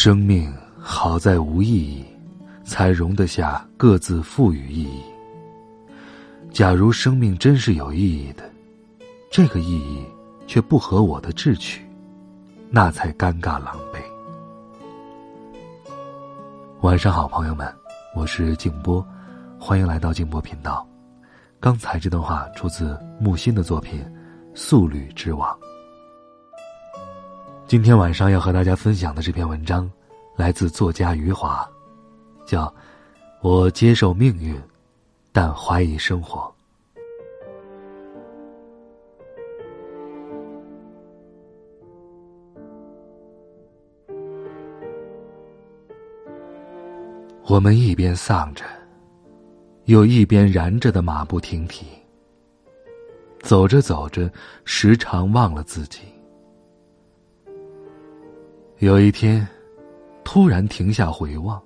生命好在无意义，才容得下各自赋予意义。假如生命真是有意义的，这个意义却不合我的志趣，那才尴尬狼狈。晚上好，朋友们，我是静波，欢迎来到静波频道。刚才这段话出自木心的作品《素履之王》。今天晚上要和大家分享的这篇文章，来自作家余华，叫《我接受命运，但怀疑生活》。我们一边丧着，又一边燃着的马不停蹄，走着走着，时常忘了自己。有一天，突然停下回望，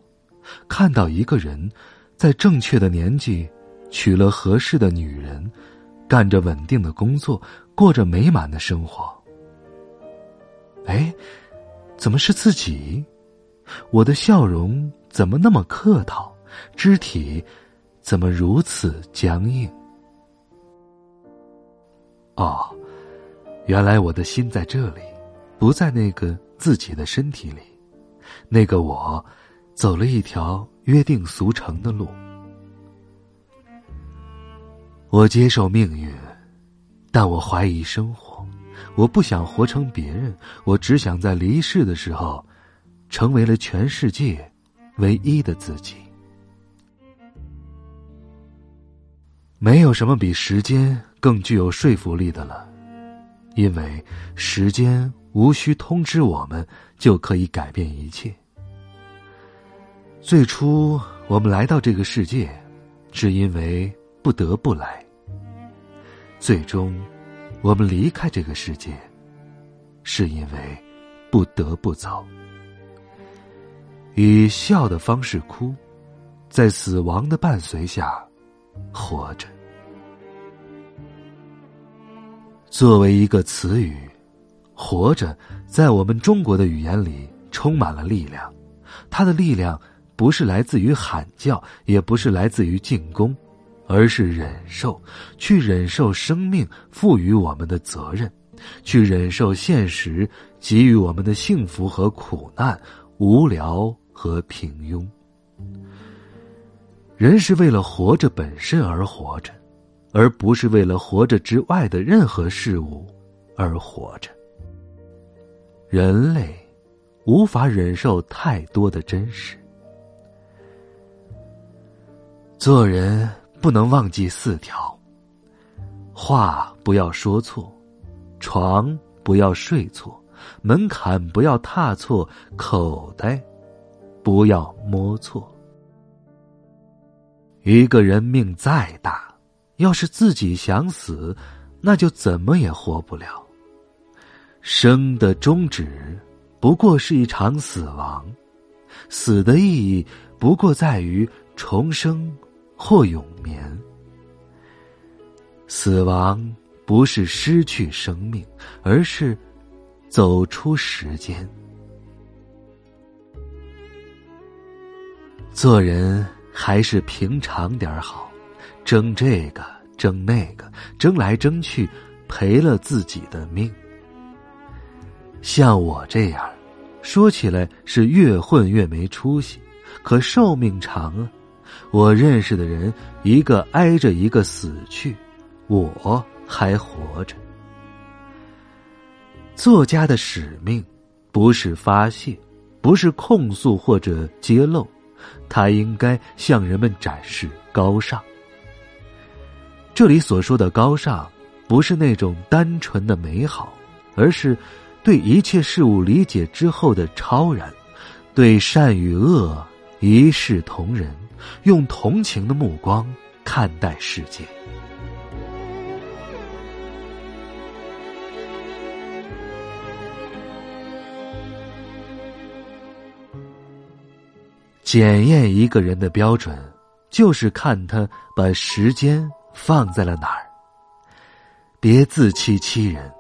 看到一个人，在正确的年纪，娶了合适的女人，干着稳定的工作，过着美满的生活。哎，怎么是自己？我的笑容怎么那么客套？肢体怎么如此僵硬？哦，原来我的心在这里，不在那个。自己的身体里，那个我，走了一条约定俗成的路。我接受命运，但我怀疑生活。我不想活成别人，我只想在离世的时候，成为了全世界唯一的自己。没有什么比时间更具有说服力的了，因为时间。无需通知我们，就可以改变一切。最初，我们来到这个世界，是因为不得不来；最终，我们离开这个世界，是因为不得不走。以笑的方式哭，在死亡的伴随下活着。作为一个词语。活着，在我们中国的语言里充满了力量。它的力量不是来自于喊叫，也不是来自于进攻，而是忍受，去忍受生命赋予我们的责任，去忍受现实给予我们的幸福和苦难、无聊和平庸。人是为了活着本身而活着，而不是为了活着之外的任何事物而活着。人类无法忍受太多的真实。做人不能忘记四条：话不要说错，床不要睡错，门槛不要踏错，口袋不要摸错。一个人命再大，要是自己想死，那就怎么也活不了。生的终止，不过是一场死亡；死的意义，不过在于重生或永眠。死亡不是失去生命，而是走出时间。做人还是平常点好，争这个争那个，争来争去，赔了自己的命。像我这样，说起来是越混越没出息，可寿命长啊！我认识的人一个挨着一个死去，我还活着。作家的使命不是发泄，不是控诉或者揭露，他应该向人们展示高尚。这里所说的高尚，不是那种单纯的美好，而是。对一切事物理解之后的超然，对善与恶一视同仁，用同情的目光看待世界。检验一个人的标准，就是看他把时间放在了哪儿。别自欺欺人，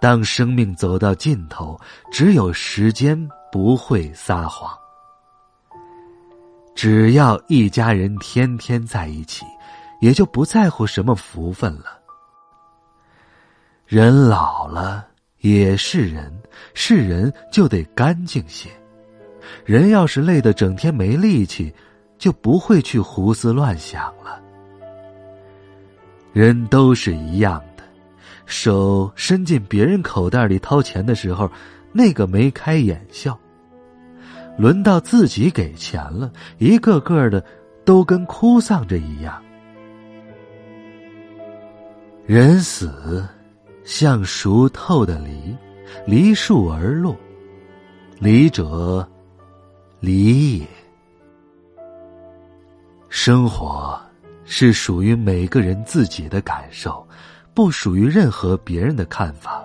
当生命走到尽头，只有时间不会撒谎。只要一家人天天在一起，也就不在乎什么福分了。人老了也是人，是人就得干净些。人要是累得整天没力气，就不会去胡思乱想了。人都是一样，手伸进别人口袋里掏钱的时候，那个眉开眼笑；轮到自己给钱了，一个个的都跟哭丧着一样。人死，像熟透的梨，梨树而落，离者。离也。生活是属于每个人自己的感受，不属于任何别人的看法。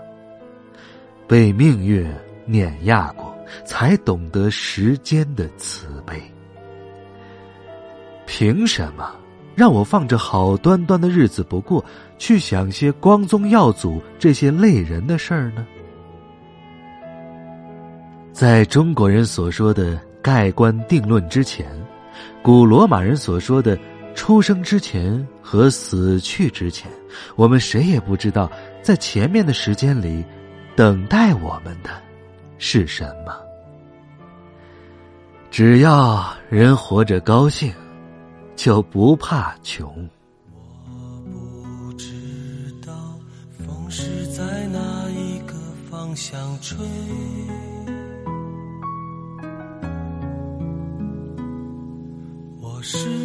被命运碾压过，才懂得时间的慈悲。凭什么让我放着好端端的日子不过，去想些光宗耀祖这些累人的事儿呢？在中国人所说的。盖棺定论之前，古罗马人所说的出生之前和死去之前，我们谁也不知道，在前面的时间里，等待我们的是什么。只要人活着高兴，就不怕穷。我不知道风是在哪一个方向吹。我是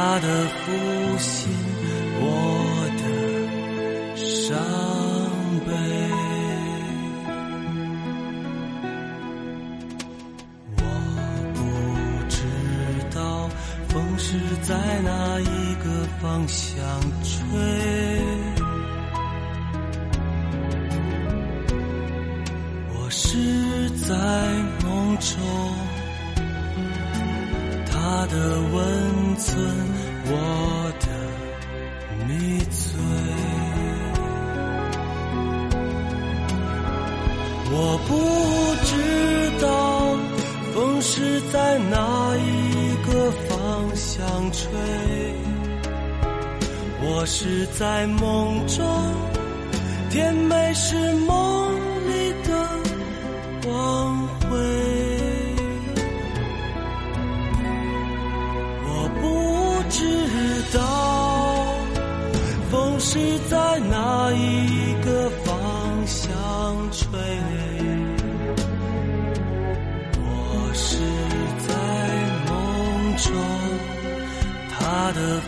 他的呼吸，我的伤悲。我不知道风是在哪一个方向吹。存，我的迷醉。我不知道风是在哪一个方向吹，我是在梦中，甜美是梦是在哪一个方向吹，我是在梦中，他的。